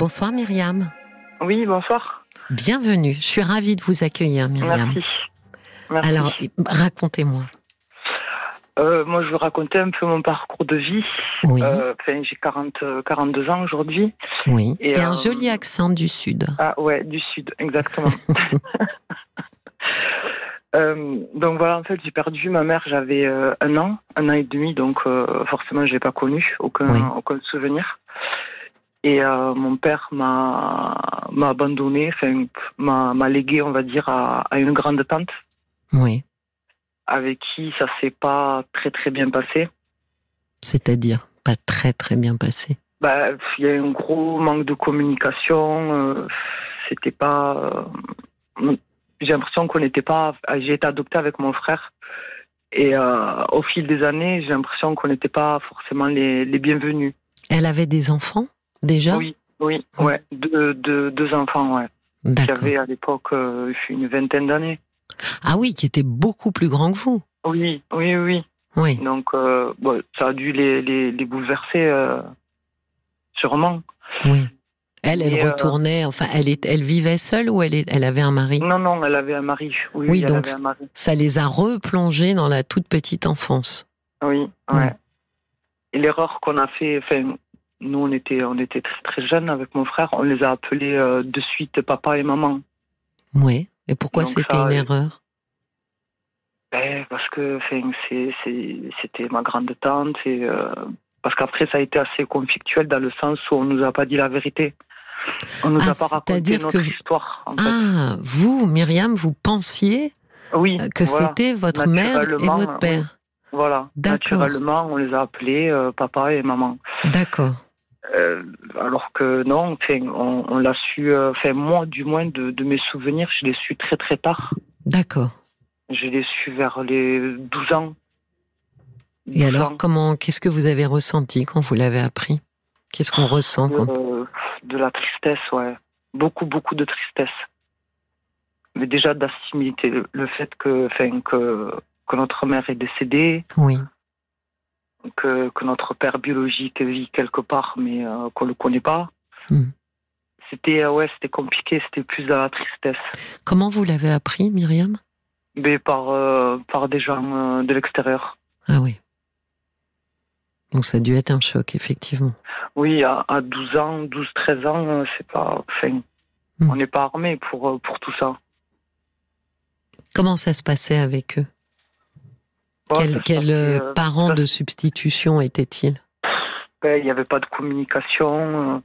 Bonsoir Myriam. Oui, bonsoir. Bienvenue. Je suis ravie de vous accueillir, Myriam. Merci. Merci. Alors, racontez-moi. Euh, moi, je vais raconter un peu mon parcours de vie. Oui. Euh, enfin, j'ai 40, 42 ans aujourd'hui. oui. Et, et, un euh, joli accent du Sud. Ah ouais, du sud, exactement. Euh, donc voilà, en fait, j'ai perdu ma mère, j'avais euh, un an, un an et demi, donc euh, forcément, je l'ai pas connu, aucun, Oui. aucun souvenir. Et euh, mon père m'a m'a abandonné, enfin, m'a m'a légué, on va dire, à, à une grande tante Oui. avec qui ça s'est pas très très bien passé. C'est-à-dire pas très très bien passé. Bah, il y a eu un gros manque de communication. euh, C'était pas. euh, J'ai l'impression qu'on n'était pas. J'ai été adoptée avec mon frère. Et euh, au fil des années, j'ai l'impression qu'on n'était pas forcément les, les bienvenus. Elle avait des enfants? Déjà Oui, oui, Oui. ouais. Deux, deux, deux enfants, ouais. J'avais à l'époque euh, une vingtaine d'années. Ah oui, qui était beaucoup plus grand que vous. Oui, oui, oui. Oui. Donc, euh, bon, ça a dû les, les, les bouleverser, euh, sûrement. Oui. Elle, elle Et, retournait, enfin, elle, est, elle vivait seule ou elle, est, elle avait un mari? Non, non, elle avait un mari. Oui, Oui, oui, elle donc avait un mari. Ça les a replongés dans la toute petite enfance. Oui, Ouais. ouais. Et l'erreur qu'on a fait, enfin, nous on était, on était très, très jeunes avec mon frère, on les a appelés euh, de suite papa et maman. Oui. Et pourquoi c'était une euh, erreur? Ben, parce que, c'était ma grande tante et euh, parce qu'après ça a été assez conflictuel dans le sens où on nous a pas dit la vérité. On nous Ah, a pas raconté notre que histoire. En fait. Ah, vous, Myriam, vous pensiez Oui, que voilà, c'était votre mère et votre père voilà. Naturellement, on les a appelés euh, papa et maman. D'accord. Euh, alors que non, on, on l'a su, euh, enfin moi du moins de, de mes souvenirs, je l'ai su très très tard. D'accord. Je l'ai su vers les 12 ans. Et 12 alors, ans. comment, qu'est-ce que vous avez ressenti quand vous l'avez appris? Qu'est-ce qu'on ressent quand Euh, de la tristesse, ouais. Beaucoup, beaucoup de tristesse. Mais déjà d'assimiler le, le fait que, enfin, que, que notre mère est décédée, Oui. Que, que notre père biologique vit quelque part, mais euh, qu'on ne le connaît pas. Hmm. C'était, euh, ouais, c'était compliqué, c'était plus de la tristesse. Comment vous l'avez appris, Myriam? Mais par, euh, par des gens de l'extérieur. Ah oui. Donc ça a dû être un choc, effectivement. Oui, à, à 12 ans, 12, 13 ans, c'est pas, enfin, Hmm. on n'est pas armé pour, pour tout ça. Comment ça se passait avec eux? Quel, quel, euh, euh, parent de substitution était-il? Ben, il n'y avait pas de communication, euh,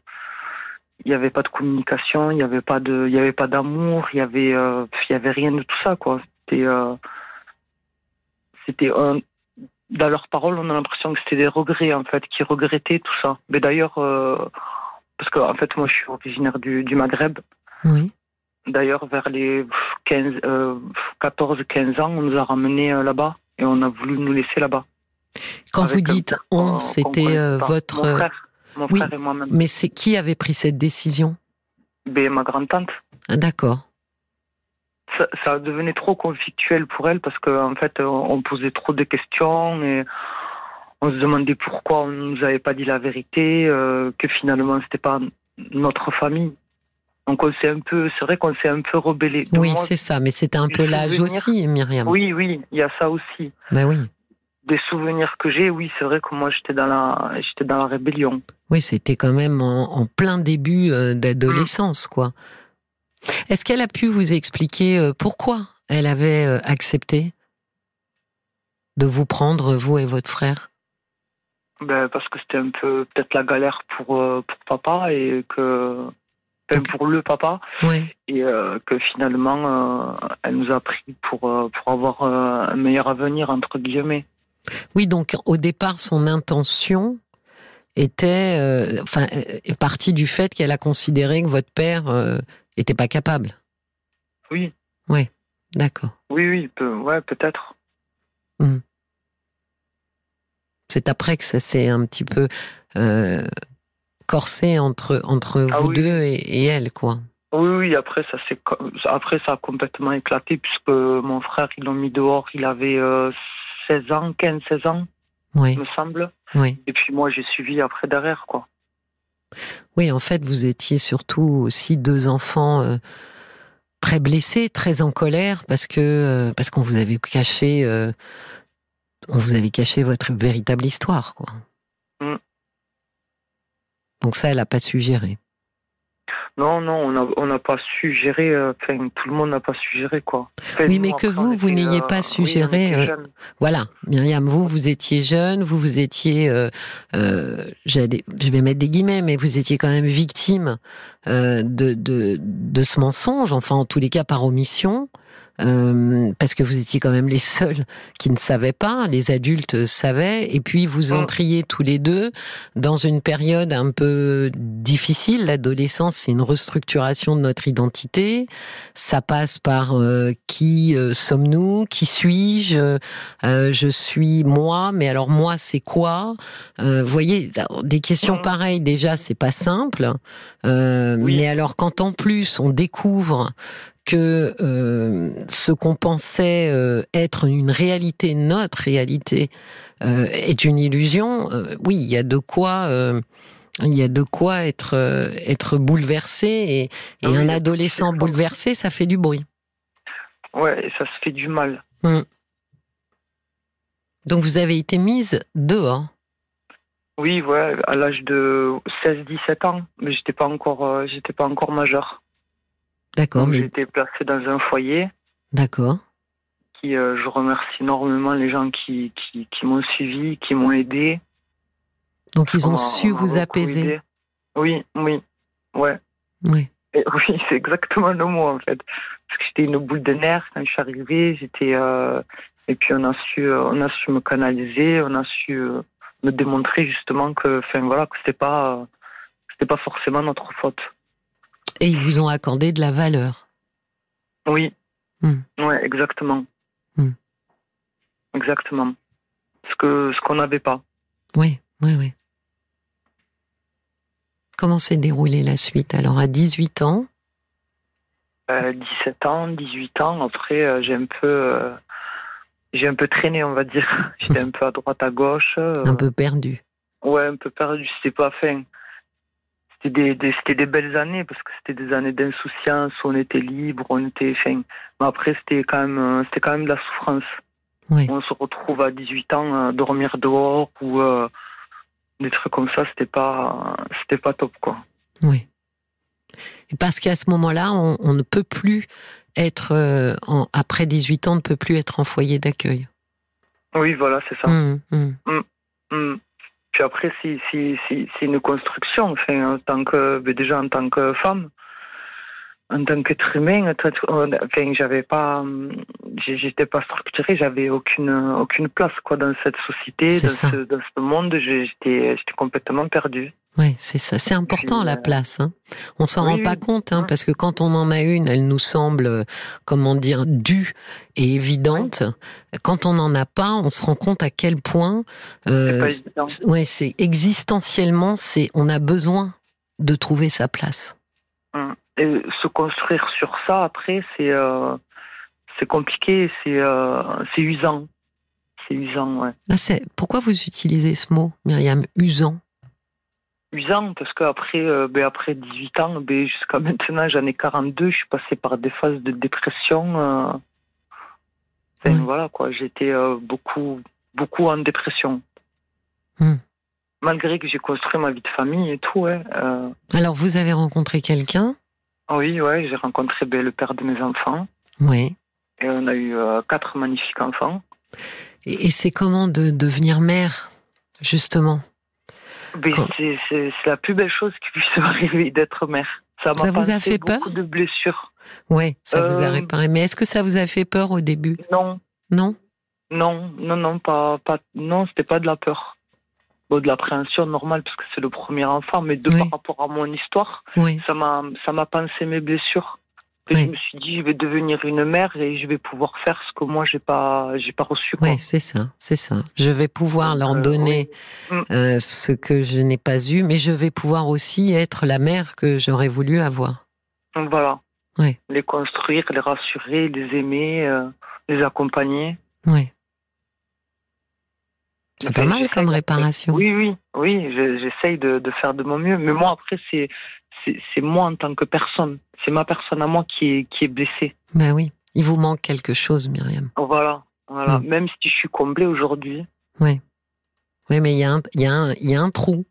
il n'y avait pas de communication, il n'y avait pas de, il y avait pas d'amour, il y avait, euh, il y avait rien de tout ça, quoi. C'était, euh, c'était un, dans leurs paroles, on a l'impression que c'était des regrets, en fait, qui regrettaient tout ça. Mais d'ailleurs, euh, parce que, en fait, moi, je suis originaire du, du Maghreb. Oui. D'ailleurs, vers les 15, euh, 14, 15 ans, on nous a ramenés euh, là-bas et on a voulu nous laisser là-bas. Quand Avec vous dites on, c'était euh, votre. Mon frère, mon oui. frère et moi-même. Mais c'est qui avait pris cette décision? Ben, ma grande-tante. Ah, D'accord. Ça, ça devenait trop conflictuel pour elle parce qu'en en fait, on posait trop de questions et on se demandait pourquoi on nous avait pas dit la vérité, euh, que finalement c'était pas notre famille. Donc on s'est un peu, c'est vrai qu'on s'est un peu rebellé. Oui, c'est ça. Mais c'était un peu l'âge aussi, Myriam. oui, oui, il y a ça aussi. Ben oui. Des souvenirs que j'ai, oui, c'est vrai que moi j'étais dans la, j'étais dans la rébellion. Oui, c'était quand même en, en plein début euh, d'adolescence, quoi. Est-ce qu'elle a pu vous expliquer euh, pourquoi elle avait euh, accepté de vous prendre, vous et votre frère? Ben, parce que c'était un peu peut-être la galère pour, pour papa et que. Enfin, pour le papa, Oui. et euh, que finalement, euh, elle nous a pris pour, euh, pour avoir un meilleur avenir, entre guillemets. Oui, donc au départ, son intention était, euh, enfin, partie du fait qu'elle a considéré que votre père euh, était pas capable. Oui, D'accord. oui, oui, peu- ouais, peut-être. C'est après que ça s'est un petit peu euh, corsé entre entre Ah vous oui. deux et, et elle, quoi. Oui, oui, après ça, après, ça a complètement éclaté, puisque mon frère, ils l'ont mis dehors, il avait euh, 16 ans, 15, 16 ans, Oui, me semble. oui. Et puis moi, j'ai suivi après derrière, quoi. Oui, en fait, vous étiez surtout aussi deux enfants euh, très blessés, très en colère, parce que euh, parce qu'on vous avait caché, euh, on vous avait caché votre véritable histoire, quoi. Donc ça, elle n'a pas su gérer. Non, non, on n'a on pas su gérer. euh, tout le monde n'a pas su gérer, quoi. Enfin, Oui, mais que vous, vous n'ayez euh, pas su oui, euh. Voilà, Myriam, vous, vous étiez jeune, vous, vous étiez, euh, je vais mettre des guillemets, mais vous étiez quand même victime de, de, de ce mensonge, enfin en tous les cas par omission, euh, parce que vous étiez quand même les seuls qui ne savaient pas, les adultes savaient, et puis vous Mm. entriez tous les deux dans une période un peu difficile. L'adolescence, c'est une restructuration de notre identité. Ça passe par euh, qui euh, sommes-nous, qui suis-je, je suis moi, mais alors moi, c'est quoi Vous voyez, des questions Mhm. pareilles, déjà, c'est pas simple. Oui. Mais alors, quand en plus on découvre que euh, ce qu'on pensait euh, être une réalité, notre réalité, euh, est une illusion, oui, il y a de quoi. il y a de quoi être être bouleversé et, et Ah oui, un adolescent bouleversé, ça fait du bruit. Ouais, ça se fait du mal. Donc vous avez été mise dehors. Oui, ouais, à l'âge de 16-17 ans, mais j'étais pas encore, j'étais pas encore majeur. D'accord, Donc mais j'ai été placé dans un foyer. d'accord. Qui, euh, je remercie énormément les gens qui, qui, qui m'ont suivi, qui m'ont aidé. Donc ils On ont su on vous apaiser. aidé. Oui, oui, ouais. Oui. Et oui, c'est exactement le mot en fait. Parce que j'étais une boule de nerfs quand je suis arrivée. J'étais euh, et puis on a su, euh, on a su me canaliser, on a su me démontrer justement que, enfin voilà, que c'était pas, c'était pas forcément notre faute. Et ils vous ont accordé de la valeur. Oui. Hmm. Ouais, exactement. Hmm. Exactement. Ce que ce qu'on n'avait pas. Oui, oui, oui. Comment s'est déroulée la suite? Alors à 18 ans, Euh, 17 ans, 18 ans. Après, euh, j'ai un peu, euh, j'ai un peu traîné, on va dire. J'étais un peu à droite, à gauche. euh, un peu perdu. Ouais, un peu perdu. C'était pas fin. C'était des, des- c'était des belles années parce que c'était des années d'insouciance. On était libre, on était fin. Mais après, c'était quand même, euh, c'était quand même de la souffrance. Oui. On se retrouve à 18 ans à dormir dehors ou euh, des trucs comme ça. C'était pas, c'était pas top quoi. Oui. Et parce qu'à ce moment-là, on, on ne peut plus être, euh, en- après 18 ans, on ne peut plus être en foyer d'accueil. Oui, voilà, c'est ça. Hum, hum. Mm. Puis après, c'est une construction. Enfin, en tant que, ben déjà en tant que femme, en tant qu'être humain, enfin, j'avais pas, j'ai- j'étais pas structurée, j'avais aucune aucune place quoi dans cette société, dans ce, dans ce monde. J'étais j'étais complètement perdue. Oui, c'est ça. C'est important la euh, place. Hein. On s'en oui, rend pas oui. compte, hein, parce que quand on en a une, elle nous semble, euh, comment dire, due et évidente. Quand on n'en a pas, on se rend compte à quel point, euh, ouais, c'est existentiellement, c'est on a besoin de trouver sa place. Hum. Et se construire sur ça après, c'est euh, c'est compliqué, c'est euh, c'est usant, c'est usant, ouais. Ah, c'est pourquoi vous utilisez ce mot, Myriam, usant? Usant parce qu'après euh, ben après 18 ans ben jusqu'à maintenant j'en ai 42 je suis passée par des phases de dépression euh... Enfin, voilà quoi j'étais beaucoup beaucoup en dépression. Hmm. malgré que j'ai construit ma vie de famille et tout ouais euh, Alors vous avez rencontré quelqu'un? Oui ouais j'ai rencontré ben, le père de mes enfants. Oui. et on a eu euh, quatre magnifiques enfants. Et, et c'est comment de devenir mère, justement? Ben, Quand- c'est la plus belle chose qui puisse m'arriver d'être mère. Ça Ça vous a fait beaucoup peur? de blessures. Ouais, ça vous a Euh, réparé. Mais est-ce que ça vous a fait peur au début? Non. Non? Non, non, non, pas, pas, non, c'était pas de la peur. Bon, de l'appréhension normale parce que c'est le premier enfant, mais de Oui. par rapport à mon histoire, Oui. ça m'a, ça m'a pensé mes blessures. Et Oui. je me suis dit, je vais devenir une mère et je vais pouvoir faire ce que moi j'ai pas, j'ai pas reçu. Quoi. Oui, c'est ça, c'est ça. Je vais pouvoir Donc, leur euh, donner oui. Mm. euh, ce que je n'ai pas eu, mais je vais pouvoir aussi être la mère que j'aurais voulu avoir. Donc, voilà. Oui. Les construire, les rassurer, les aimer, euh, les accompagner. Oui. C'est pas mal comme réparation. Oui, oui, oui, j'essaye de, de, faire de mon mieux. Mais moi, après, c'est c'est moi en tant que personne. C'est ma personne à moi qui est, qui est blessée. Ben oui, il vous manque quelque chose, Myriam. Voilà, voilà. Mm. Même si je suis comblée aujourd'hui. Oui. Oui, mais il y, a un, y, a y a un trou.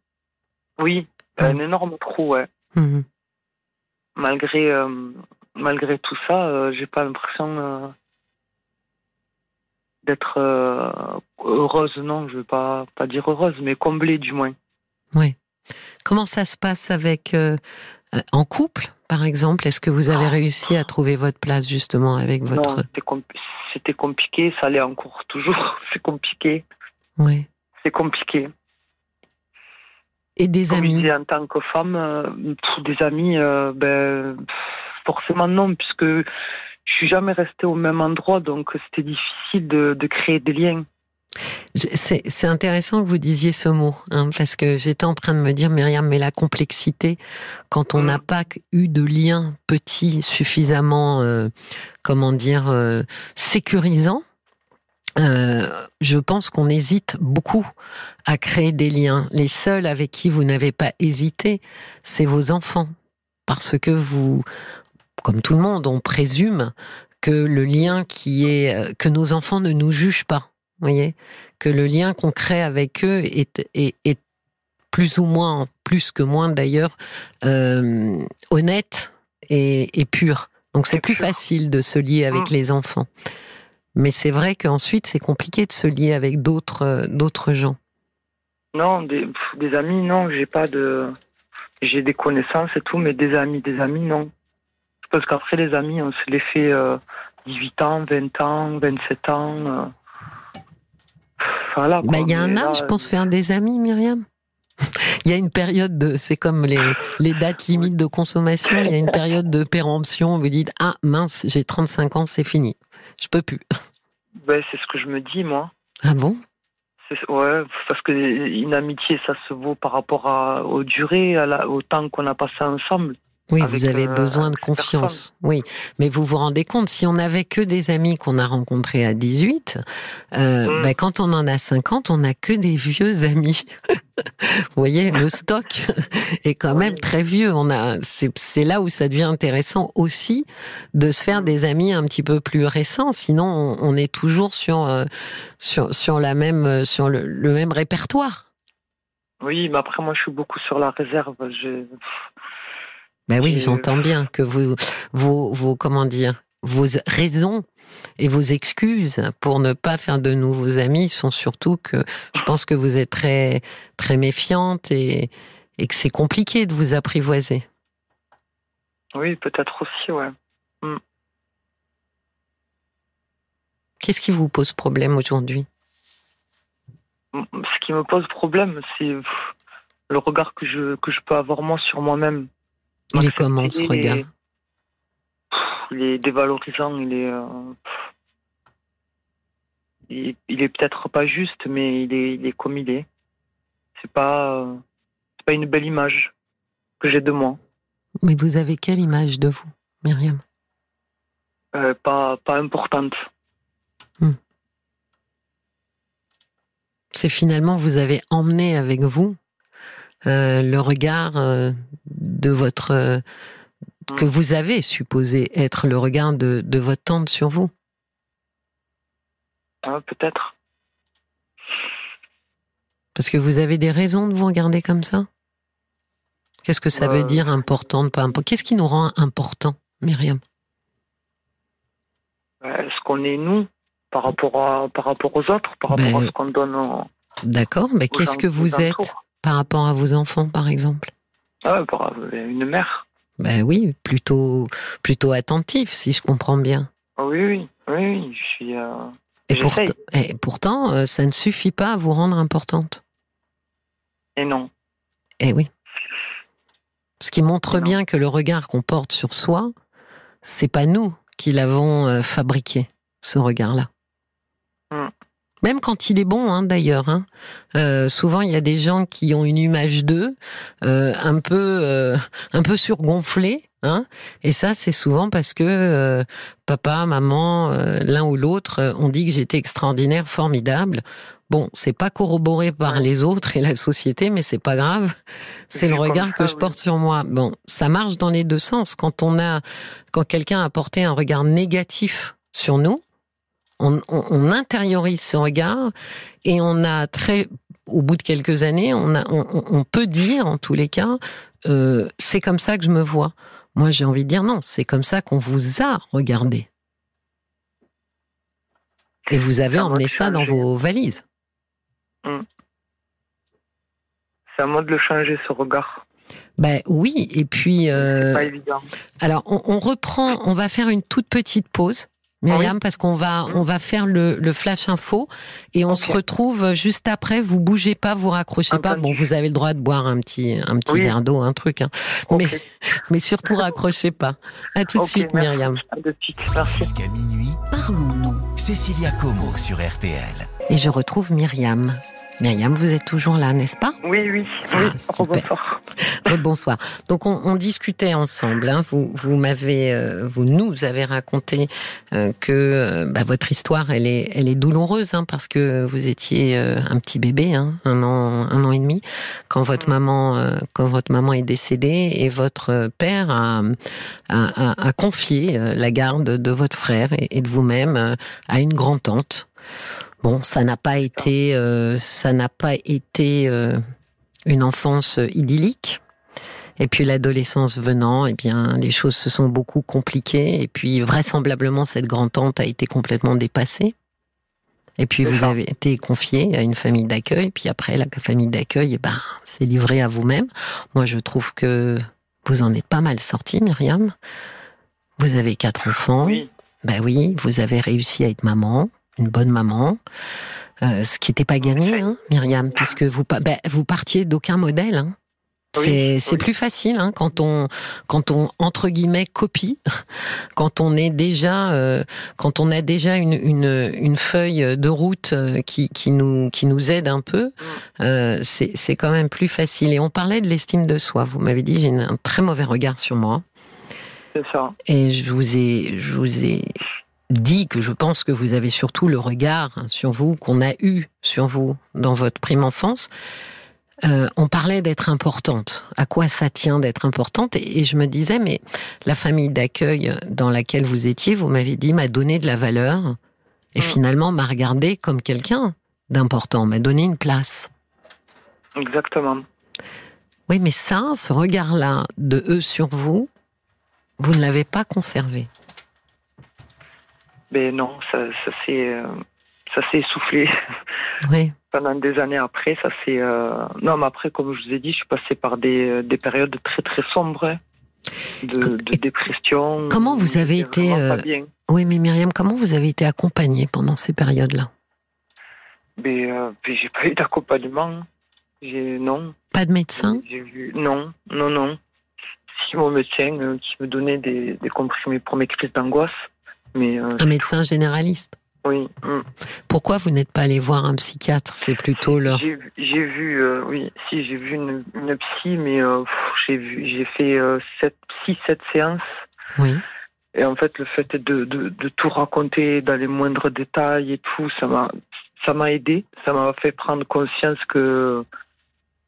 Oui, un énorme trou, ouais. Mm-hmm. Malgré, euh, malgré tout ça, euh, j'ai pas l'impression euh, d'être heureuse, non, je vais pas, pas dire heureuse, mais comblée du moins. Oui. Comment ça se passe avec en couple, par exemple? Est-ce que vous avez réussi à trouver votre place justement avec votre c'était compliqué, ça allait en cours toujours. C'est compliqué. Oui. C'est compliqué. Et des amis? En tant que femme, euh, des amis, euh, ben, forcément non, puisque je suis jamais restée au même endroit, donc c'était difficile de, de, créer des liens. C'est intéressant que vous disiez ce mot, hein, parce que j'étais en train de me dire, Myriam, mais la complexité, quand on n'a mm. pas eu de lien petit suffisamment, euh, comment dire, sécurisant, euh, je pense qu'on hésite beaucoup à créer des liens. Les seuls avec qui vous n'avez pas hésité, c'est vos enfants. Parce que vous, comme tout le monde, on présume que le lien qui est, euh, que nos enfants ne nous jugent pas. Voyez? Que le lien qu'on crée avec eux est, est, plus ou moins, plus que moins d'ailleurs, euh, honnête et, et, pur. Donc c'est plus facile de se lier avec mmh. les enfants. Mais c'est vrai qu'ensuite, c'est compliqué de se lier avec d'autres euh, d'autres gens. Non, des, des amis, non, j'ai pas de. J'ai des connaissances et tout, mais des amis, des amis, non. Parce qu'après, les amis, on se les fait 18 euh, ans, 20 ans, 27 ans. Euh. Voilà. Bah, il y a un âge pour se faire des amis, Myriam. Il y a une période de, c'est comme les, les dates limites de consommation, il y a une période de péremption. Vous dites, ah mince, j'ai 35 ans, c'est fini je peux plus. Ben, c'est ce que je me dis, moi. Ah bon? Ouais, parce qu'une amitié, ça se vaut par rapport à, aux durées, à au temps qu'on a passé ensemble. Oui, vous avez euh, besoin de confiance. Oui, mais vous vous rendez compte, si on n'avait que des amis qu'on a rencontrés à 18, euh, mm. ben, quand on en a 50, on n'a que des vieux amis. vous voyez, le stock est quand même très vieux. On a, c'est là où ça devient intéressant aussi de se faire mm. des amis un petit peu plus récents. Sinon, on, est toujours sur, euh, sur, sur la même, sur le, le même répertoire. Oui, mais après, moi, je suis beaucoup sur la réserve. Je ben oui, j'entends bien que vous, vos, vos, comment dire, vos raisons et vos excuses pour ne pas faire de nouveaux amis sont surtout que je pense que vous êtes très, très méfiante et, et que c'est compliqué de vous apprivoiser. Oui, peut-être aussi, ouais. Hmm. Qu'est-ce qui vous pose problème aujourd'hui? Ce qui me pose problème, c'est le regard que je, que je peux avoir moi sur moi-même. Il est comment ce regard Il est dévalorisant, il est. Euh, il, est peut-être pas juste, mais il est, il est comme il est. C'est pas, c'est pas une belle image que j'ai de moi. Mais vous avez quelle image de vous, Myriam? Euh, pas, pas importante. Hmm. C'est finalement, vous avez emmené avec vous euh, le regard euh, de votre euh, que vous avez supposé être le regard de, de votre tante sur vous. Ah, peut-être. Parce que vous avez des raisons de vous regarder comme ça? Qu'est-ce que ça veut dire important, pas important Qu'est-ce qui nous rend important, Myriam? Est-ce qu'on est nous par rapport, à, par rapport aux autres, par rapport à ben, ce qu'on donne D'accord, mais qu'est-ce que vous êtes? Par rapport à vos enfants, par exemple Ah, par une mère. Ben oui, plutôt, plutôt attentif, si je comprends bien. Ah oui, oui, oui, je suis. Euh, et, et, pourtant, euh, ça ne suffit pas à vous rendre importante. Et non. Eh oui. Ce qui montre bien que le regard qu'on porte sur soi, c'est pas nous qui l'avons euh, fabriqué, ce regard-là. Hmm. Même quand il est bon, hein, d'ailleurs. Hein. Euh, souvent, il y a des gens qui ont une image d'eux euh, un peu, euh, un peu surgonflée. Hein et ça, c'est souvent parce que euh, papa, maman, euh, l'un ou l'autre ont dit que j'étais extraordinaire, formidable. Bon, c'est pas corroboré par les autres et la société, mais c'est pas grave. C'est le regard que je porte sur moi. Bon, ça marche dans les deux sens. Quand on a, quand quelqu'un a porté un regard négatif sur nous, on, on, intériorise ce regard et on a très, au bout de quelques années, on, a, on, on peut dire, en tous les cas, euh, c'est comme ça que je me vois. Moi, j'ai envie de dire non, c'est comme ça qu'on vous a regardé. Et vous avez emmené ça dans vos valises. Mmh. C'est à moi de le changer, ce regard. Ben oui, et puis. Euh, pas évident. Alors, on, on, reprend, on va faire une toute petite pause. Myriam, parce qu'on va, on va faire le, le flash info et on okay. se retrouve juste après. Vous bougez pas, vous raccrochez pas. Bon, vous avez le droit de boire un petit, un petit Oui. verre d'eau, un truc, hein. Mais, mais surtout raccrochez pas. À tout de suite, merci. Myriam. Jusqu'à minuit, parlons-nous. Cécilia Como sur RTL. Et je retrouve Myriam. Myriam, vous êtes toujours là, n'est-ce pas? Oui, oui, Ah, oui. super. Bonsoir. Bonsoir. Donc on, on discutait ensemble. Hein. Vous, vous m'avez, euh, vous nous avez raconté euh, que euh, bah, votre histoire, elle est, elle est douloureuse hein, parce que vous étiez euh, un petit bébé, hein, un an, un an et demi, quand votre Mm. maman, euh, quand votre maman est décédée et votre père a, a, a- a confié la garde de votre frère et, et de vous-même à une grand tante. Bon, ça n'a pas été, euh, ça n'a pas été euh, une enfance idyllique. Et puis l'adolescence venant, eh bien, les choses se sont beaucoup compliquées. Et puis vraisemblablement, cette grand-tante a été complètement dépassée. Et puis vous ça. avez été confié à une famille d'accueil. Puis après, la famille d'accueil, eh ben, c'est livré à vous-même. Moi, je trouve que vous en êtes pas mal sorti, Myriam. Vous avez quatre enfants. Oui. Ben oui, vous avez réussi à être maman, une bonne maman. Euh, ce qui n'était pas gagné, hein, Myriam, puisque vous, ben, vous partiez d'aucun modèle. Hein. C'est oui. plus facile hein, quand on quand on entre guillemets copie, quand on est déjà euh, quand on a déjà une, une, une feuille de route euh, qui, qui nous qui nous aide un peu, euh, c'est quand même plus facile. Et on parlait de l'estime de soi. Vous m'avez dit j'ai un très mauvais regard sur moi. C'est ça. Et je vous ai, je vous ai dit que je pense que vous avez surtout le regard sur vous qu'on a eu sur vous dans votre prime enfance. Euh, on parlait d'être importante. À quoi ça tient d'être importante? Et, et je me disais, mais la famille d'accueil dans laquelle vous étiez, vous m'avez dit, m'a donné de la valeur et Mm. finalement m'a regardé comme quelqu'un d'important, m'a donné une place. Exactement. Oui, mais ça, ce regard-là de eux sur vous, vous ne l'avez pas conservé. Mais non, ça, ça s'est euh, ça s'est essoufflé Oui. pendant des années après. Ça s'est euh, non, mais après, comme je vous ai dit, je suis passé par des, des périodes très très sombres hein, de, de dépression. Comment vous avez été, euh. Oui, mais Myriam, comment vous avez été accompagnée pendant ces périodes-là? Mais, euh, mais j'ai pas eu d'accompagnement. Non. Pas de médecin? Non, non, non. Si mon médecin euh, qui me donnait des, des comprimés pour mes crises d'angoisse, mais euh, Un médecin généraliste oui. mm. Pourquoi vous n'êtes pas allé voir un psychiatre? C'est plutôt leur... J'ai vu, euh, oui, si j'ai vu une, une psy, mais euh, j'ai fait euh, sept, six, sept séances. Oui. Et en fait, le fait de, de, de tout raconter dans les moindres détails et tout, ça m'a, ça m'a aidé. Ça m'a fait prendre conscience que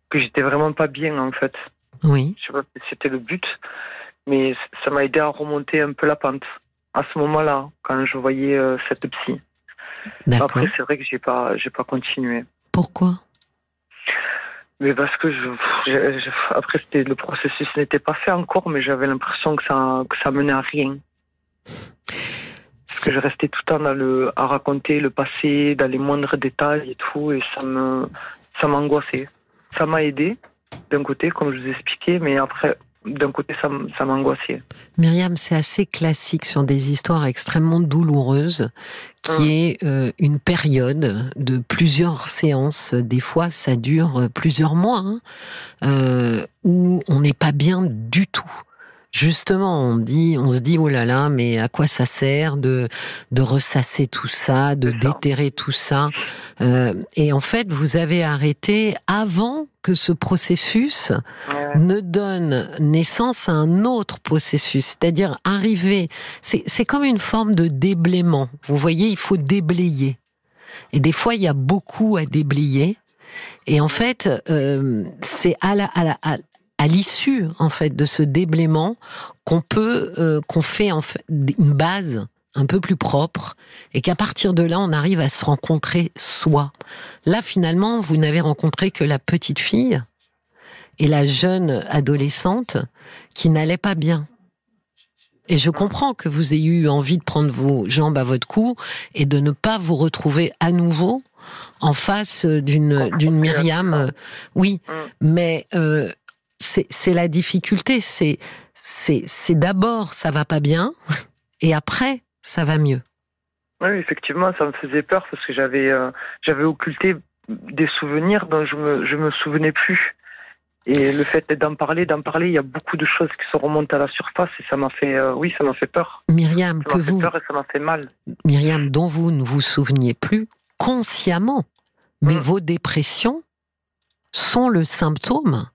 que j'étais vraiment pas bien en fait. Oui. Je sais pas si c'était le but, mais ça m'a aidé à remonter un peu la pente. À ce moment-là, quand je voyais euh, cette psy. Après, c'est vrai que j'ai pas, j'ai pas continué. Pourquoi? Mais parce que je, je- je- après c'était le processus n'était pas fait encore, mais j'avais l'impression que ça que ça menait à rien. Parce que je restais tout le temps dans le à raconter le passé, dans les moindres détails et tout, et ça me ça m'angoissait. Ça m'a aidé d'un côté, comme je vous ai expliqué, mais après d'un côté ça m'angoissait. Myriam, c'est assez classique sur des histoires extrêmement douloureuses, qui Hum. est euh, une période de plusieurs séances. Des fois, ça dure plusieurs mois, hein, euh, où on n'est pas bien du tout. Justement, on dit, on se dit, oh là là, mais à quoi ça sert de de ressasser tout ça, de déterrer tout ça euh, Et en fait, vous avez arrêté avant que ce processus ne donne naissance à un autre processus, c'est-à-dire arriver. C'est comme une forme de déblaiement. Vous voyez, il faut déblayer. Et des fois, il y a beaucoup à déblayer. Et en fait, euh, c'est à la, à la, à l'issue en fait de ce déblaiement qu'on peut euh, qu'on fait en fait une base un peu plus propre et qu'à partir de là on arrive à se rencontrer soi. Là finalement vous n'avez rencontré que la petite fille et la jeune adolescente qui n'allait pas bien. Et je comprends que vous ayez eu envie de prendre vos jambes à votre cou et de ne pas vous retrouver à nouveau en face d'une d'une Myriam. Oui, mm. mais euh, c'est la difficulté. C'est d'abord ça va pas bien et après ça va mieux. Oui, effectivement, ça me faisait peur parce que j'avais euh, j'avais occulté des souvenirs dont je me je me souvenais plus. Et le fait d'en parler, d'en parler, il y a beaucoup de choses qui se remontent à la surface et ça m'a fait, euh, oui, ça m'a fait peur. Myriam, que vous, peur et ça m'a fait mal. Myriam, dont vous ne vous souveniez plus consciemment, mais mm. vos dépressions sont le symptôme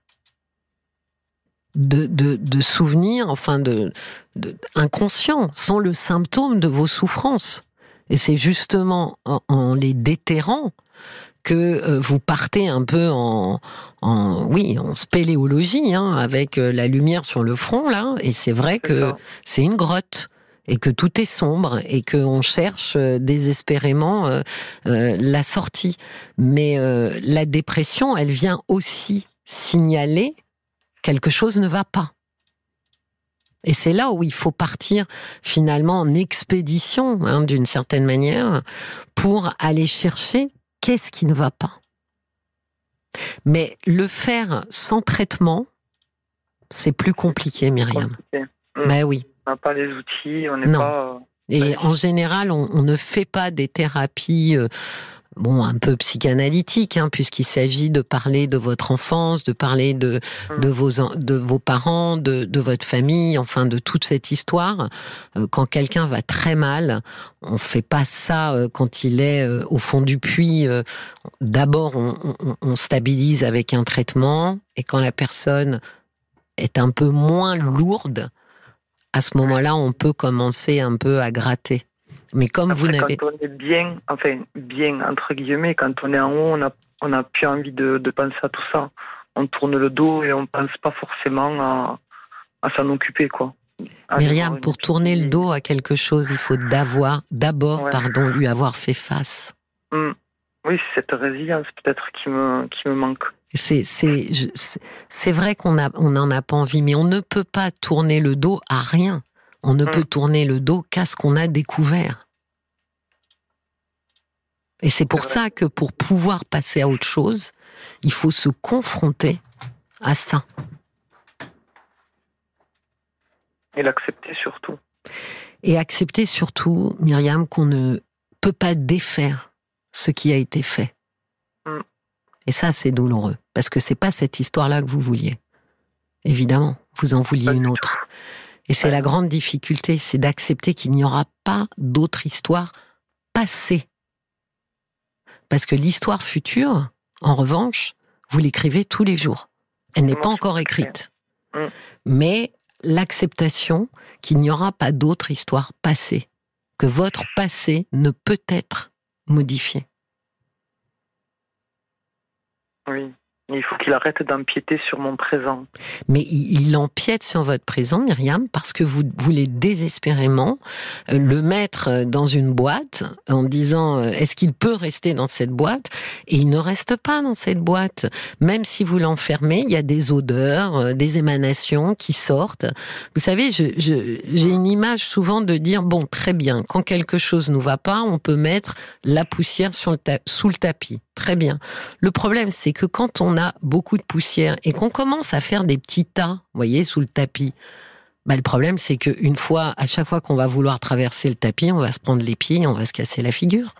de, de, souvenirs, enfin de, inconscients, sont le symptôme de vos souffrances. Et c'est justement en, les déterrant que euh, vous partez un peu en, en oui, en spéléologie, hein, avec euh, la lumière sur le front là. Et c'est vrai que c'est une grotte et que tout est sombre et qu'on cherche euh, désespérément la sortie. Mais la dépression, elle vient aussi signaler quelque chose ne va pas. Et c'est là où il faut partir finalement en expédition, hein, d'une certaine manière, pour aller chercher qu'est-ce qui ne va pas. Mais le faire sans traitement, c'est plus compliqué, Myriam. Mais mmh. ben oui. On n'a pas les outils, on n'est pas. Et en général, on, on, ne fait pas des thérapies euh, bon, un peu psychanalytique, hein, puisqu'il s'agit de parler de votre enfance, de parler de, mmh. de, vos, de vos parents, de, de votre famille, enfin de toute cette histoire. Euh, quand quelqu'un va très mal, on fait pas ça euh, quand il est euh, au fond du puits. D'abord, on, on, on stabilise avec un traitement, et quand la personne est un peu moins lourde, à ce moment-là, on peut commencer un peu à gratter. Mais comme vous n'avez. Quand on est bien, enfin, bien, entre guillemets, quand on est en haut, on n'a on a plus envie de, de, penser à tout ça. On tourne le dos et on pense pas forcément à, à s'en occuper, quoi. Myriam, pour tourner le dos à quelque chose, il faut d'abord, d'abord, pardon, lui avoir fait face. Hum. Oui, c'est cette résilience peut-être qui me, qui me manque. C'est, vrai qu'on a, on n'en a pas envie, mais on ne peut pas tourner le dos à rien. On ne mm. peut tourner le dos qu'à ce qu'on a découvert. Et c'est pour ça que pour pouvoir passer à autre chose, il faut se confronter à ça. Et l'accepter surtout. Et accepter surtout, Myriam, qu'on ne peut pas défaire ce qui a été fait. Mm. Et ça, c'est douloureux, parce que c'est pas cette histoire-là que vous vouliez. Évidemment, vous en vouliez une autre. Et c'est la grande difficulté, c'est d'accepter qu'il n'y aura pas d'autre histoire passée. Parce que l'histoire future, en revanche, vous l'écrivez tous les jours. Elle n'est pas encore écrite. Mm. Mais l'acceptation qu'il n'y aura pas d'autre histoire passée, que votre passé ne peut être modifié. Oui. Il faut qu'il arrête d'empiéter sur mon présent. Mais il, empiète sur votre présent, Myriam, parce que vous voulez désespérément euh, le mettre dans une boîte en disant euh, est-ce qu'il peut rester dans cette boîte? Et il ne reste pas dans cette boîte. Même si vous l'enfermez, il y a des odeurs, euh, des émanations qui sortent. Vous savez, j'ai une image souvent de dire bon, très bien, quand quelque chose ne va pas, on peut mettre la poussière sous le tapis. Très bien. Le problème, c'est que quand on a beaucoup de poussière et qu'on commence à faire des petits tas, vous voyez, sous le tapis, bah, le problème, c'est qu'une fois, à chaque fois qu'on va vouloir traverser le tapis, on va se prendre les pieds, on va se casser la figure.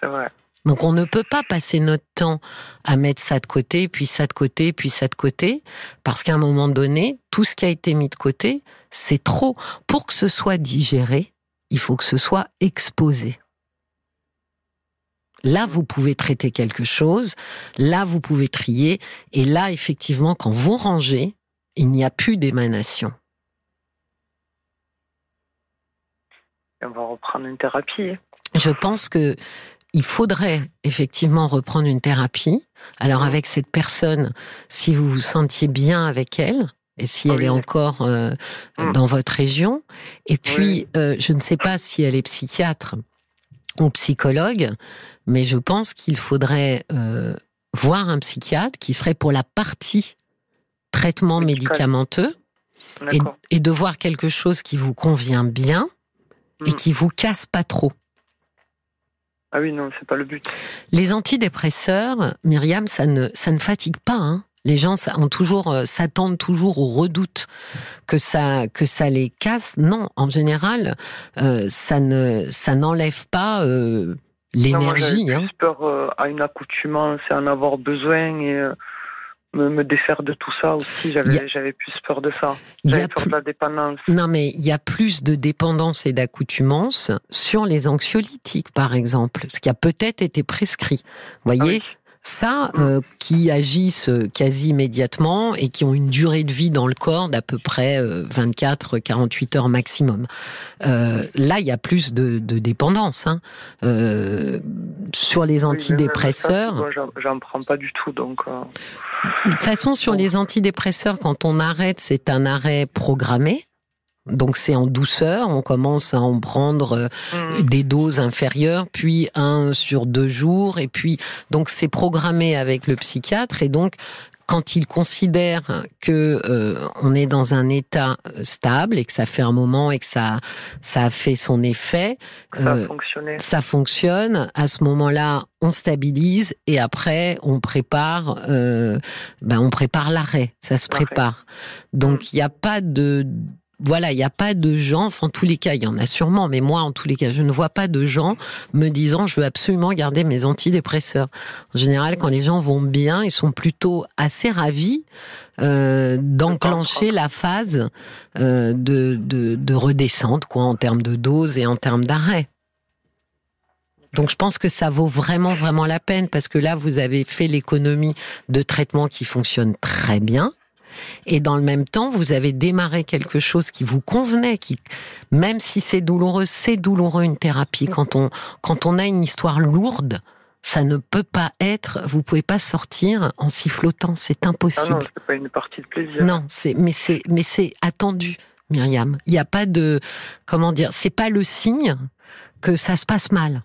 C'est vrai. Donc on ne peut pas passer notre temps à mettre ça de côté, puis ça de côté, puis ça de côté, parce qu'à un moment donné, tout ce qui a été mis de côté, c'est trop. Pour que ce soit digéré, il faut que ce soit exposé. Là, vous pouvez traiter quelque chose, là, vous pouvez trier, et là, effectivement, quand vous rangez, il n'y a plus d'émanation. On va reprendre une thérapie. Je pense que il faudrait effectivement reprendre une thérapie. Alors avec cette personne, si vous vous sentiez bien avec elle, et si elle est encore euh, mm. dans votre région. Et puis, euh, je ne sais pas si elle est psychiatre ou psychologue, mais je pense qu'il faudrait euh, voir un psychiatre qui serait pour la partie traitement médicamenteux et, de voir quelque chose qui vous convient bien et mm. qui vous casse pas trop. Ah oui, non, c'est pas le but. Les antidépresseurs, Myriam, ça ne, ça ne fatigue pas. Hein. Les gens ont toujours euh, s'attendent toujours au redoute que ça que ça les casse. Non, en général, euh, ça ne ça n'enlève pas euh, l'énergie. J'ai hein. peur à une accoutumance et en avoir besoin et me, défaire de tout ça aussi. J'avais plus peur de ça. J'avais peur de la dépendance. Non, mais il y a plus de dépendance et d'accoutumance sur les anxiolytiques, par exemple, ce qui a peut-être été prescrit. Vous voyez? ah ça, euh, qui agissent euh, quasi immédiatement et qui ont une durée de vie dans le corps d'à peu près 24-48 euh, heures maximum. Euh, là, il y a plus de, de dépendance. Hein. Euh, sur les antidépresseurs... J'en prends pas du tout, donc... De toute façon, sur les antidépresseurs, quand on arrête, c'est un arrêt programmé. Donc c'est en douceur, on commence à en prendre euh, mmh. des doses inférieures, puis un sur deux jours, et puis donc c'est programmé avec le psychiatre, et donc quand il considère que euh, on est dans un état euh, stable et que ça fait un moment et que ça ça a fait son effet, ça, ça fonctionne. À ce moment-là, on stabilise et après on prépare, ben on prépare l'arrêt. Ça se prépare. Donc mmh. il n'y a pas de voilà, il n'y a pas de gens, enfin, en tous les cas, il y en a sûrement, mais moi, en tous les cas, je ne vois pas de gens me disant je veux absolument garder mes antidépresseurs. En général, quand les gens vont bien, ils sont plutôt assez ravis euh, d'enclencher la phase euh, de, de, de redescente, quoi, en termes de dose et en termes d'arrêt. Donc je pense que ça vaut vraiment vraiment la peine parce que là vous avez fait l'économie de traitements qui fonctionnent très bien et dans le même temps, vous avez démarré quelque chose qui vous convenait, qui, même si c'est douloureux, c'est douloureux une thérapie. Quand on, quand on a une histoire lourde, ça ne peut pas être, vous pouvez pas sortir en sifflotant, c'est impossible. Ah non, c'est pas une partie de plaisir. Non, c'est, mais c'est, mais c'est attendu, Myriam. Il n'y a pas de, comment dire, c'est pas le signe que ça se passe mal.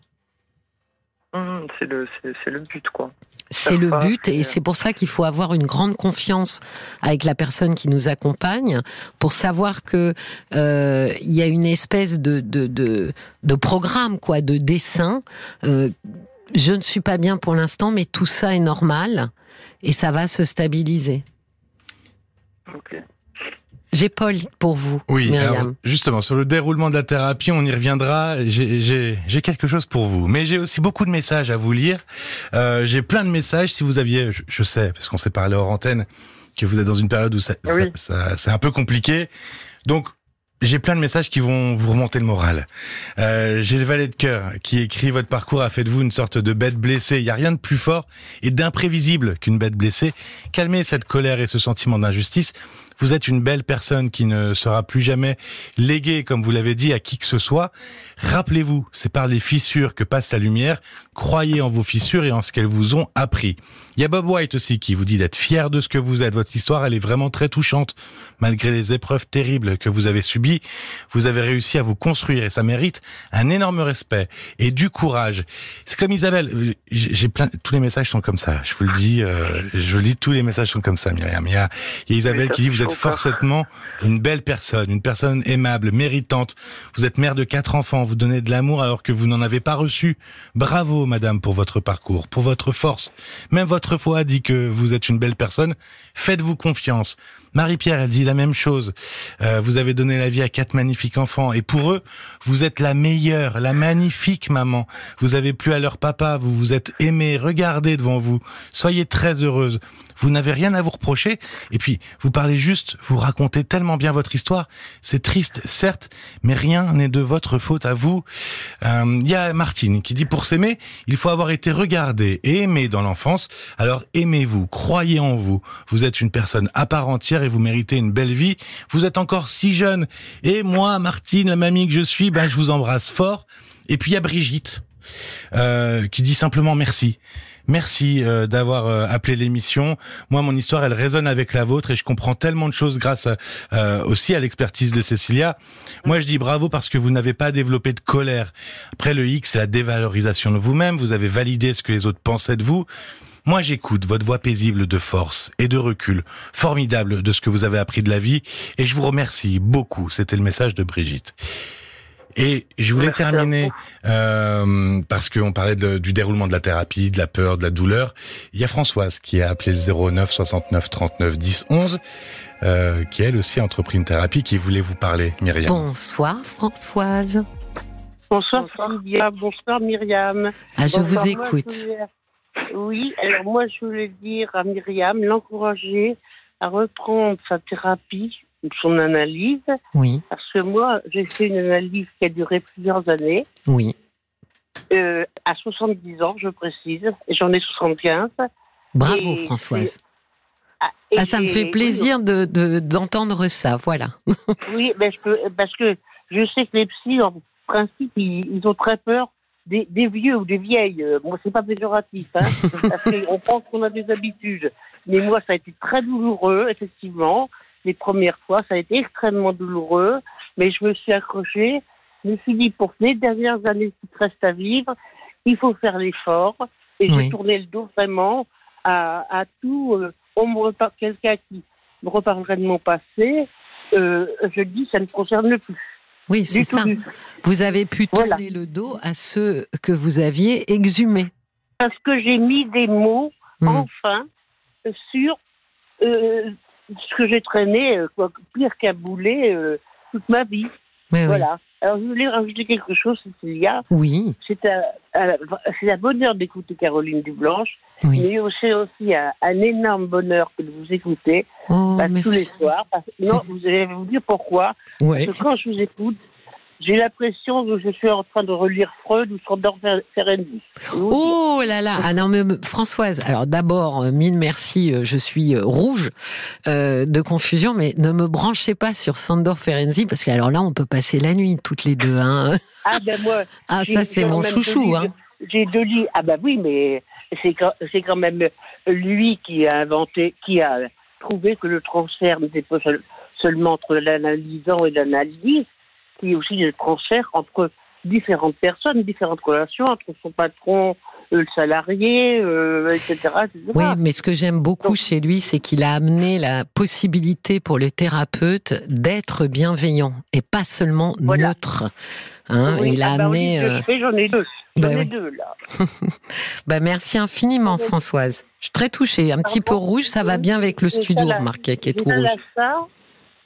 Mmh, c'est le, c'est le but, quoi. C'est le but et c'est pour ça qu'il faut avoir une grande confiance avec la personne qui nous accompagne pour savoir que euh, il y a une espèce de, de, de, programme quoi, de dessin. Euh, je ne suis pas bien pour l'instant, mais tout ça est normal et ça va se stabiliser. Ok. J'ai Paul pour vous. Oui, justement, sur le déroulement de la thérapie, on y reviendra. J'ai quelque chose pour vous. Mais j'ai aussi beaucoup de messages à vous lire. Euh, j'ai plein de messages. Si vous aviez, je, sais, parce qu'on s'est parlé hors antenne, que vous êtes dans une période où ça, ça, c'est un peu compliqué. Donc, j'ai plein de messages qui vont vous remonter le moral. Euh, j'ai le valet de cœur qui écrit votre parcours a fait de vous une sorte de bête blessée. Il n'y a rien de plus fort et d'imprévisible qu'une bête blessée. Calmez cette colère et ce sentiment d'injustice. Vous êtes une belle personne qui ne sera plus jamais léguée, comme vous l'avez dit, à qui que ce soit. Rappelez-vous, c'est par les fissures que passe la lumière. Croyez en vos fissures et en ce qu'elles vous ont appris. Il y a Bob White aussi qui vous dit d'être fier de ce que vous êtes. Votre histoire, elle est vraiment très touchante. Malgré les épreuves terribles que vous avez subies, vous avez réussi à vous construire et ça mérite un énorme respect et du courage. C'est comme Isabelle. Euh, j'ai plein, tous les messages sont comme ça. Je vous le dis, euh, je lis tous les messages sont comme ça, Myriam. Il y a, il y a Isabelle qui dit vous êtes forcément une belle personne, une personne aimable, méritante. Vous êtes mère de quatre enfants, vous donnez de l'amour alors que vous n'en avez pas reçu. Bravo, madame, pour votre parcours, pour votre force. Même votre foi dit que vous êtes une belle personne. Faites-vous confiance. Marie-Pierre, elle dit la même chose. Euh, vous avez donné la vie à quatre magnifiques enfants et pour eux, vous êtes la meilleure, la magnifique maman. Vous avez plu à leur papa, vous vous êtes aimé. Regardez devant vous. Soyez très heureuse. Vous n'avez rien à vous reprocher. Et puis, vous parlez juste, vous racontez tellement bien votre histoire. C'est triste, certes, mais rien n'est de votre faute à vous. Euh, Il y a Martine qui dit pour s'aimer, il faut avoir été regardé et aimé dans l'enfance. Alors aimez-vous, croyez en vous. Vous êtes une personne à part entière et vous méritez une belle vie. Vous êtes encore si jeune. Et moi, Martine, la mamie que je suis, ben, je vous embrasse fort. Et puis il y a Brigitte euh, qui dit simplement merci. Merci euh, d'avoir euh, appelé l'émission. Moi, mon histoire, elle résonne avec la vôtre et je comprends tellement de choses grâce aussi à l'expertise de Cécilia. Moi, je dis bravo parce que vous n'avez pas développé de colère. Après, le X, c'est la dévalorisation de vous-même. Vous avez validé ce que les autres pensaient de vous. Moi, j'écoute votre voix paisible de force et de recul, formidable de ce que vous avez appris de la vie, et je vous remercie beaucoup. C'était le message de Brigitte. Et je voulais Merci terminer euh, parce qu'on parlait de- du déroulement de la thérapie, de la peur, de la douleur. Il y a Françoise qui a appelé le 09 69 39 10 11, euh, qui elle aussi a entrepris une thérapie, qui voulait vous parler, Myriam? Bonsoir Françoise. Bonsoir, Cynthia. Bonsoir, Myriam. Ah, je Bonsoir, vous écoute. Oui, alors moi, je voulais dire à Myriam, l'encourager à reprendre sa thérapie, son analyse, Oui, parce que moi, j'ai fait une analyse qui a duré plusieurs années, oui. euh, à 70 ans, je précise, et j'en ai 75. Bravo Et- Françoise. Ah, et Ah, ça me fait plaisir de de- d'entendre ça. Voilà. Oui, mais je peux, parce que je sais que les psys, en principe, ils, ils ont très peur des, des vieux ou des vieilles. Euh, Moi, c'est pas péjoratif, hein, parce qu'on pense qu'on a des habitudes. Mais moi, ça a été très douloureux, effectivement. Les premières fois, ça a été extrêmement douloureux, mais je me suis accrochée. Je me suis dit, pour les dernières années qui te restent à vivre, il faut faire l'effort. Et Oui. j'ai tourné le dos vraiment à, à tout. euh, on me repart quelqu'un qui me reparlerait de mon passé. Euh, je dis, ça ne me concerne plus. Oui, c'est ça. du. Vous avez pu Voilà. tourner le dos à ceux que vous aviez exhumés. Parce que j'ai mis des mots, Hmm. enfin, sur euh, ce que j'ai traîné, euh, quoi, pire qu'un boulet, euh, toute ma vie. Oui. Voilà. Alors, je voulais rajouter quelque chose, Cécilia. Oui, C'est un, un- c'est un bonheur d'écouter Caroline Dublanche, oui. mais c'est aussi un, un énorme bonheur que de vous écouter Oh, bah, tous les soirs. Parce- non, vous allez vous dire pourquoi. Ouais. Parce que quand je vous écoute, j'ai l'impression que je suis en train de relire Freud ou Sandor Ferenczi. Oh là là Ah non, mais Françoise, alors d'abord, euh, mille merci, euh, je suis euh, rouge euh, de confusion, mais ne me branchez pas sur Sandor Ferenczi, parce que alors là, on peut passer la nuit toutes les deux. Hein. Ah ben moi, Ah, ça c'est mon chouchou. Hein. J'ai deux livres. Ah ben oui, mais c'est quand, c'est quand même lui qui a inventé, qui a trouvé que le transfert n'était pas seul- seulement entre l'analysant et l'analyse, qui est aussi le transfert entre différentes personnes, différentes relations, entre son patron, euh, le salarié, euh, etc., etc. Oui, mais ce que j'aime beaucoup Donc- chez lui, c'est qu'il a amené la possibilité pour le thérapeute d'être bienveillant et pas seulement Voilà. neutre. Hein, Oui, il a ah au amené. euh, j'en ai deux. J'en bah ai oui. deux, là. Bah merci infiniment, Françoise. Je suis très touchée. Un petit peu rouge, ça va bien avec le studio, la- remarquez, qui est tout rouge.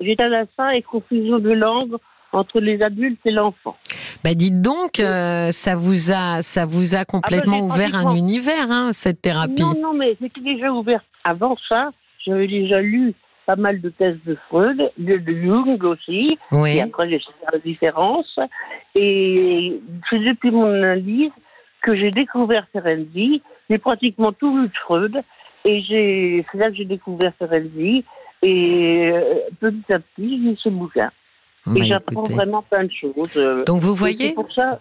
J'étais à la fin et confusion de langue entre les adultes et l'enfant. Bah dites donc, euh, ça vous a, ça vous a complètement j'ai ouvert un univers, hein, cette thérapie. Non, non, mais c'était déjà ouvert. Avant ça, j'avais déjà lu pas mal de thèses de Freud, de, de Jung aussi, Oui. et après j'ai fait la différence. Et c'est depuis mon analyse que j'ai découvert Ferenczi. J'ai pratiquement tout lu de Freud, et c'est là que j'ai découvert Ferenczi. Et euh, petit à petit, j'ai lu ce bouquin. Bah, et j'apprends vraiment plein de choses. euh, Donc vous voyez, C'est pour ça.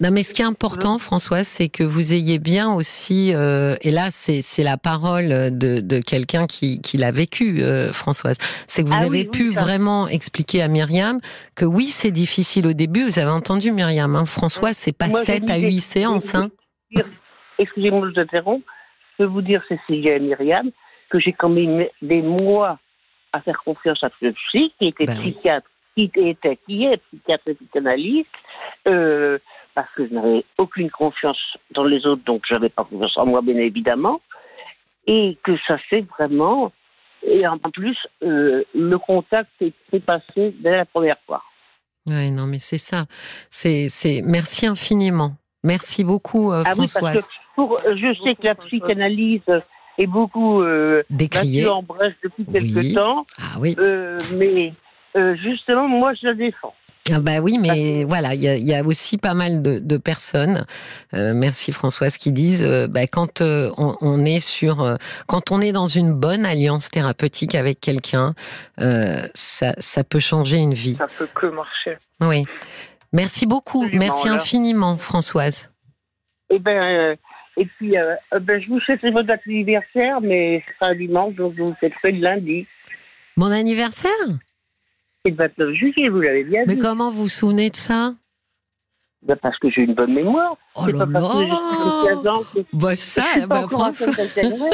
Non, mais ce qui est important, Françoise, c'est que vous ayez bien aussi, euh, et là, c'est la parole de, de quelqu'un qui, qui l'a vécu, euh, Françoise, c'est que vous Ah avez oui, pu vraiment expliquer à Myriam que oui, c'est difficile au début. Vous avez entendu Myriam, hein, Françoise, c'est pas Moi, j'ai 7 à mis des- 8 séances. Hein. Excusez-moi de vous interrompre. Je peux vous dire, Cécilia et Myriam, que j'ai quand même des mois à faire confiance à ce psy qui était Ben psychiatre, qui était, qui est psychiatre et psychanalyste, euh, parce que je n'avais aucune confiance dans les autres, donc je n'avais pas confiance en moi, bien évidemment, et que ça s'est vraiment, et en plus, euh, le contact s'est passé dès la première fois. Ouais, non, mais c'est ça. C'est, c'est. Merci infiniment. Merci beaucoup, euh, Ah oui, Françoise. parce que pour, je sais que la psychanalyse est beaucoup euh, Décriée. en brèche depuis quelque Oui. temps, Ah oui. euh, mais euh, justement, moi, je la défends. Ah bah oui, mais voilà, il y a, il y a aussi pas mal de, de personnes, euh, merci Françoise, qui disent euh, bah, quand euh, on, on est sur, quand on est dans une bonne alliance thérapeutique avec quelqu'un, ça, ça peut changer une vie. Ça peut que marcher. Oui. Merci beaucoup, Absolument, merci infiniment, Françoise. Et ben, et puis, ben, je vous souhaite votre date d'anniversaire, mais ce sera dimanche, donc je vous faites fait le lundi. Mon anniversaire? C'est le 29 juillet, vous l'avez bien Mais vu. comment vous vous souvenez de ça? Ben, parce que j'ai une bonne mémoire. Oh c'est là pas parce que j'ai là 15 ans que Bah je ça, suis pas bah François. 75 ans.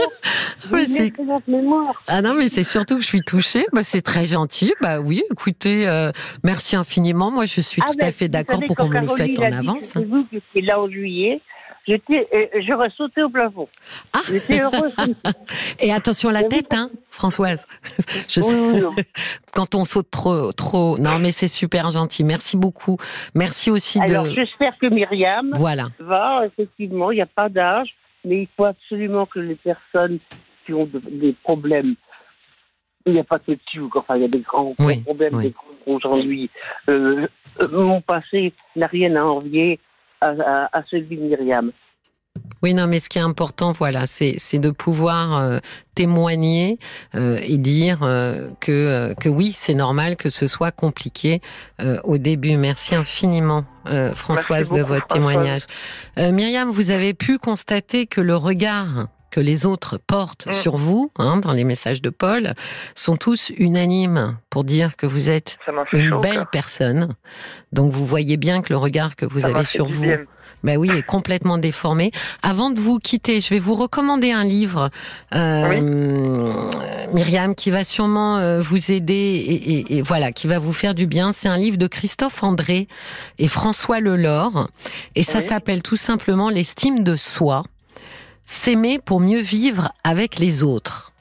Mais J'ai une excellente mémoire. Ah non, mais c'est surtout que je suis touchée. Bah, c'est très gentil. Bah oui, écoutez, euh, merci infiniment. Moi, je suis Ah, tout ben, à fait d'accord pour qu'on me le fête en dit avance. C'est vous qui étiez là en juillet. J'étais, euh, j'aurais sauté au plafond. Ah. J'étais heureuse. Et attention à la tête, hein, Françoise. Je Oui, sais, oui, quand on saute trop, trop. Non, mais c'est super gentil. Merci beaucoup. Merci aussi Alors, de. j'espère que Myriam Voilà. va, effectivement, il n'y a pas d'âge, mais il faut absolument que les personnes qui ont de- des problèmes, il n'y a pas que dessus, enfin, il y a des grands Oui, problèmes, oui. des grands aujourd'hui. Euh, euh, mon passé n'a rien à envier à, à- à celui de Myriam. Oui, non, mais ce qui est important, voilà, c'est c'est de pouvoir euh, témoigner euh, et dire euh, que que oui, c'est normal que ce soit compliqué au début. Merci infiniment, Françoise, Merci de votre Françoise. témoignage. Myriam, vous avez pu constater que le regard que les autres portent Mm. sur vous, hein, dans les messages de Paul, sont tous unanimes pour dire que vous êtes une chaud. belle personne. Donc vous voyez bien que le regard que vous Ça avez sur vous ben oui, est complètement déformé. Avant de vous quitter, je vais vous recommander un livre, euh, Myriam, qui va sûrement euh, vous aider et, et- et voilà, qui va vous faire du bien. C'est un livre de Christophe André et François Lelore, et ça Oui. s'appelle tout simplement l'estime de soi, s'aimer pour mieux vivre avec les autres.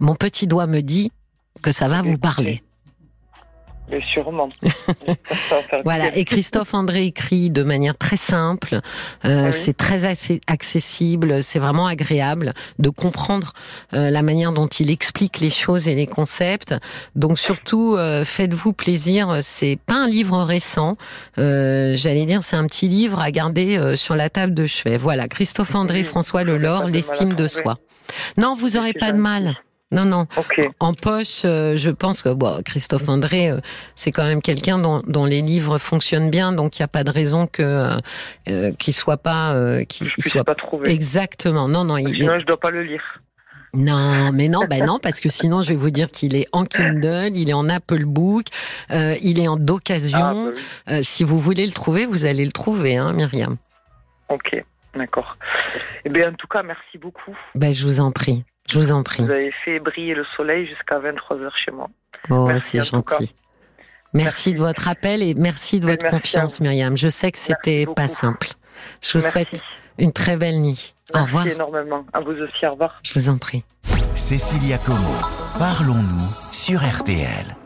Mon petit doigt me dit que ça va vous parler. Mais sûrement. Voilà, et Christophe André écrit de manière très simple, euh, Oui. c'est très accessible, c'est vraiment agréable de comprendre euh, la manière dont il explique les choses et les concepts. Donc surtout, euh, faites-vous plaisir, c'est pas un livre récent, euh, j'allais dire c'est un petit livre à garder euh, sur la table de chevet. Voilà, Christophe André, Oui, François Lelore, l'estime de soi. Non, vous C'est aurez pas de mal. Non, non. En poche, euh, je pense que bon, Christophe André, euh, c'est quand même quelqu'un dont, dont les livres fonctionnent bien, donc il n'y a pas de raison que euh, qu'il soit pas, euh, qu'il soit pas trouver. exactement. Non, non, il est- Sinon, je dois pas le lire. non, mais non, bah non, parce que sinon je vais vous dire qu'il est en Kindle, il est en Apple Book, il est en Ah, d'occasion. bah oui. Si vous voulez le trouver, vous allez le trouver, hein, Myriam. Ok, d'accord. Eh bien, en tout cas, merci beaucoup. Ben, je vous en prie, je vous en prie. Vous avez fait briller le soleil jusqu'à 23h chez moi. Oh, Merci, c'est gentil. Merci, Merci. de votre appel et merci de votre merci confiance. Myriam. Je sais que c'était pas simple. Je vous Merci. souhaite une très belle nuit. Au Merci revoir. énormément. À vous aussi, au revoir. Je vous en prie. Cécilia Como, parlons-nous sur RTL.